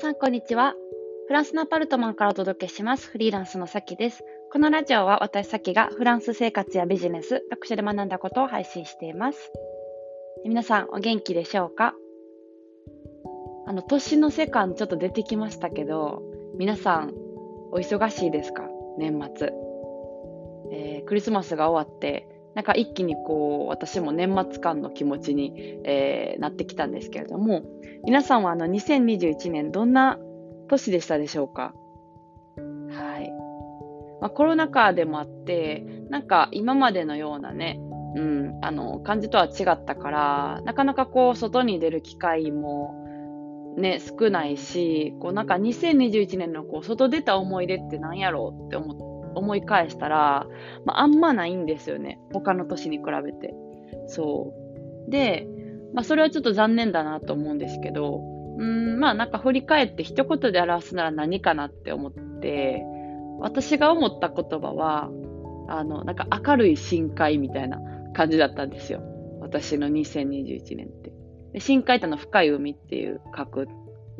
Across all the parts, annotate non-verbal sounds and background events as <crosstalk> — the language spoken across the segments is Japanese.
さん、こんにちは。フランスのアパルトマンからお届けします。フリーランスのさきです。このラジオは私さきがフランス生活やビジネス、読書で学んだことを配信しています。皆さん、お元気でしょうか？あの、年の瀬感ちょっと出てきましたけど、皆さん、お忙しいですか？年末。えー、クリスマスが終わって、なんか一気にこう、私も年末感の気持ちに、えー、なってきたんですけれども、皆さんはあの2021年どんな年でしたでしょうか？はい。まあ、コロナ禍でもあって、なんか今までのようなね、うん、あの、感じとは違ったから、なかなかこう、外に出る機会も、ね、少ないし、こう、なんか2021年のこう、外出た思い出って何やろうって思って、思い返したら、まあ、あんまないんですよね。他の年に比べて。そう。で、まあ、それはちょっと残念だなと思うんですけど、うん、まあなんか振り返って一言で表すなら何かなって思って、私が思った言葉は、あの、なんか明るい深海みたいな感じだったんですよ。私の2021年って。で深海ってのは深い海っていう書く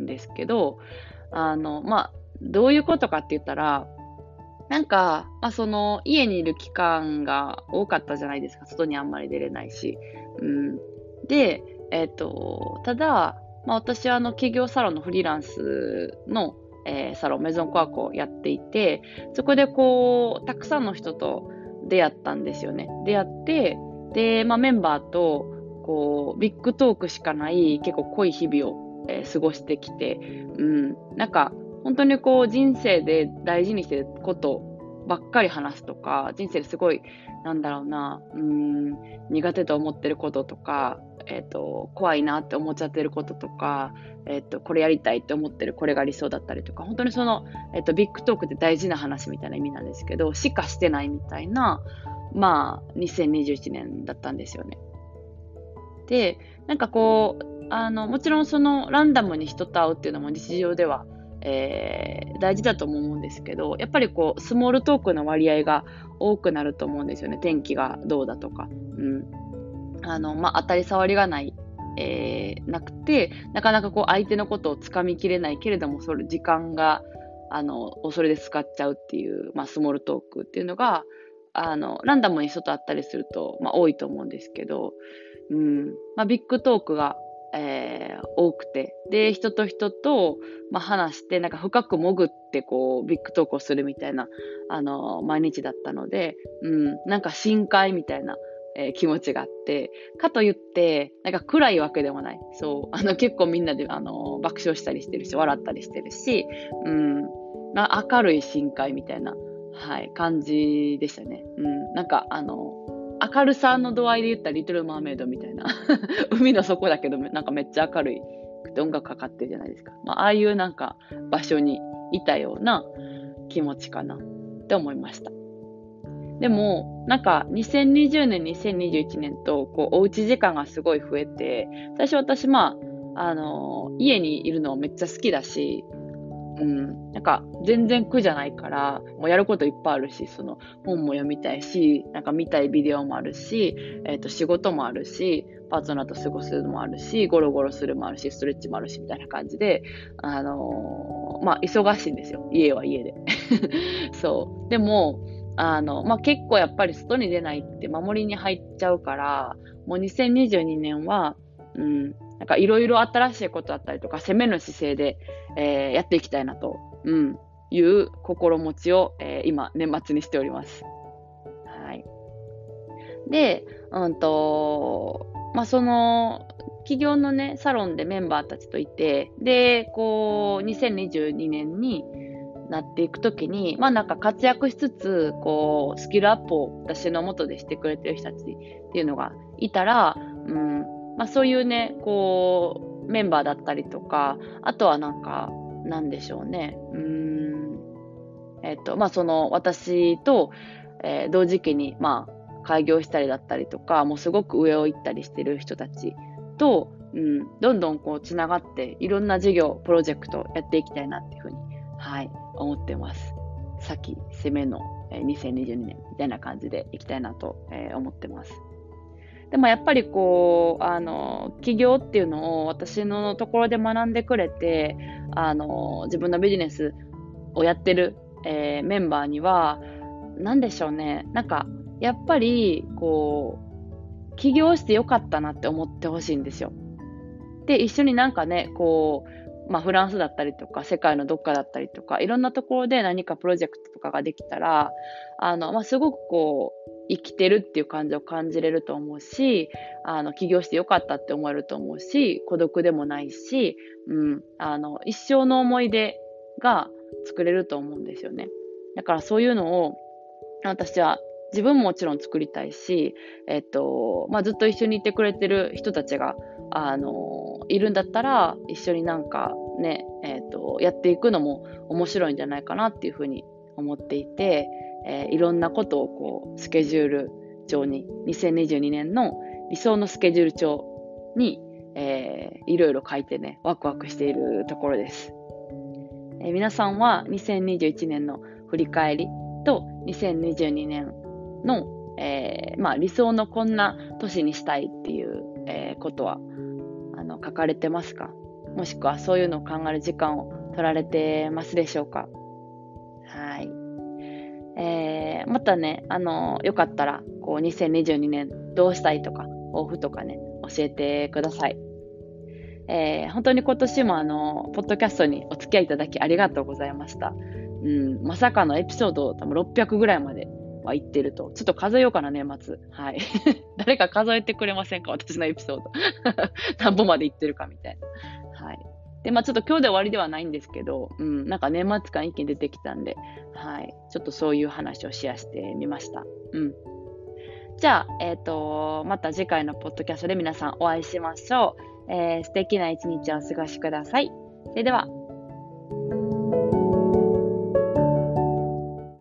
んですけど、あの、まあ、どういうことかって言ったら、なんか、まあ、その、家にいる期間が多かったじゃないですか。外にあんまり出れないし。うん。で、えっ、ー、と、ただ、まあ、私はあの企業サロンのフリーランスの、えー、サロン、メゾンコアコをやっていて、そこでこう、たくさんの人と出会ったんですよね。出会って、で、まあ、メンバーと、こう、ビッグトークしかない結構濃い日々を、えー、過ごしてきて、うん、なんか、本当にこう人生で大事にしてることばっかり話すとか、人生ですごい、なんだろうな、うん、苦手と思ってることとか、えっ、ー、と、怖いなって思っちゃってることとか、えっ、ー、と、これやりたいって思ってるこれが理想だったりとか、本当にその、えっ、ー、と、ビッグトークって大事な話みたいな意味なんですけど、しかしてないみたいな、まあ、2021年だったんですよね。で、なんかこう、あの、もちろんそのランダムに人と会うっていうのも日常ではえー、大事だと思うんですけど、やっぱりこう、スモールトークの割合が多くなると思うんですよね。天気がどうだとか。うん。あの、まあ、当たり障りがない、えー、なくて、なかなかこう、相手のことをつかみきれないけれども、それ、時間が、あの、それで使っちゃうっていう、まあ、スモールトークっていうのが、あの、ランダムに人と会ったりすると、まあ、多いと思うんですけど、うん。まあ、ビッグトークがえー、多くて。で、人と人と、まあ、話して、なんか深く潜って、こう、ビッグトークをするみたいな、あのー、毎日だったので、うん、なんか深海みたいな、えー、気持ちがあって、かといって、なんか暗いわけでもない。そう。あの、<laughs> 結構みんなで、あのー、爆笑したりしてるし、笑ったりしてるし、うん、明るい深海みたいな、はい、感じでしたね。うん、なんか、あの明るさの度合いで言ったらリトルマーメイドみたいな <laughs> 海の底だけどなんかめっちゃ明るい音楽かかってるじゃないですか。まあ、ああいうなんか場所にいたような気持ちかなって思いました。でも、なんか2020年、2021年とこうおうち時間がすごい増えて、最初私まあ、あのー、家にいるのめっちゃ好きだし、うん、なんか全然苦じゃないから、もうやることいっぱいあるし、その本も読みたいし、なんか見たいビデオもあるし、え、ー、と仕事もあるし、パートナーと過ごすのもあるし、ゴロゴロするもあるし、ストレッチもあるし、みたいな感じで、あのー、まあ、忙しいんですよ。家は家で。<laughs> そう。でも、あの、まあ、結構やっぱり外に出ないって守りに入っちゃうから、もう2022年は、うん、なんかいろいろ新しいことだったりとか、攻めの姿勢で、えー、やっていきたいなと、うん、いう心持ちを、えー、今、年末にしております。はい。で、うんと、まあ、その、企業のね、サロンでメンバーたちといて、で、こう、2022年になっていくときに、まあなんか活躍しつつ、こう、スキルアップを私のもとでしてくれてる人たちっていうのがいたら、うん、まあ、そういうね、こう、メンバーだったりとか、あとはなんか、なんでしょうね。うん、えっ、と、まあ、その、私と、えー、同時期に、まあ、開業したりだったりとか、もうすごく上を行ったりしてる人たちと、うん、どんどんこう、つながって、いろんな事業、プロジェクトやっていきたいなっていうふうに、はい、思ってます。先、攻めの、2022年みたいな感じでいきたいなと、思ってます。でもやっぱりこう、あの、起業っていうのを私のところで学んでくれて、あの、自分のビジネスをやってる、えー、メンバーには、何でしょうね。なんか、やっぱり、こう、起業してよかったなって思ってほしいんですよ。で、一緒になんかね、こう、まあ、フランスだったりとか、世界のどっかだったりとか、いろんなところで何かプロジェクトとかができたら、あの、まあ、すごくこう、生きてるっていう感じを感じれると思うし、あの、起業してよかったって思えると思うし、孤独でもないし、うん、あの、一生の思い出が作れると思うんですよね。だからそういうのを、私は自分ももちろん作りたいし、えっと、まあ、ずっと一緒にいてくれてる人たちが、あの、いるんだったら、一緒になんかね、えっと、やっていくのも面白いんじゃないかなっていうふうに思っていて、えー、いろんなことをこう、スケジュール帳に、2022年の理想のスケジュール帳に、えー、いろいろ書いてね、ワクワクしているところです。えー、皆さんは2021年の振り返りと2022年の、えー、まあ、理想のこんな年にしたいっていう、えー、ことはあの書かれてますか？もしくはそういうのを考える時間を取られてますでしょうか？またね、あの、よかったら、こう、2022年どうしたいとか、抱負とかね、教えてください。えー、本当に今年もあの、ポッドキャストにお付き合いいただきありがとうございました。うん、まさかのエピソード多分600ぐらいまでは行ってると。ちょっと数えようかな、年末。はい。<laughs> 誰か数えてくれませんか私のエピソード。<laughs> 何本まで行ってるかみたいな。はい。で、まあちょっと今日で終わりではないんですけど、うん、なんか年末感一気に出てきたんで、はい。ちょっとそういう話をシェアしてみました。うん。じゃあ、えっ、ー、と、また次回のポッドキャストで皆さんお会いしましょう。えー、素敵な一日をお過ごしください。それでは。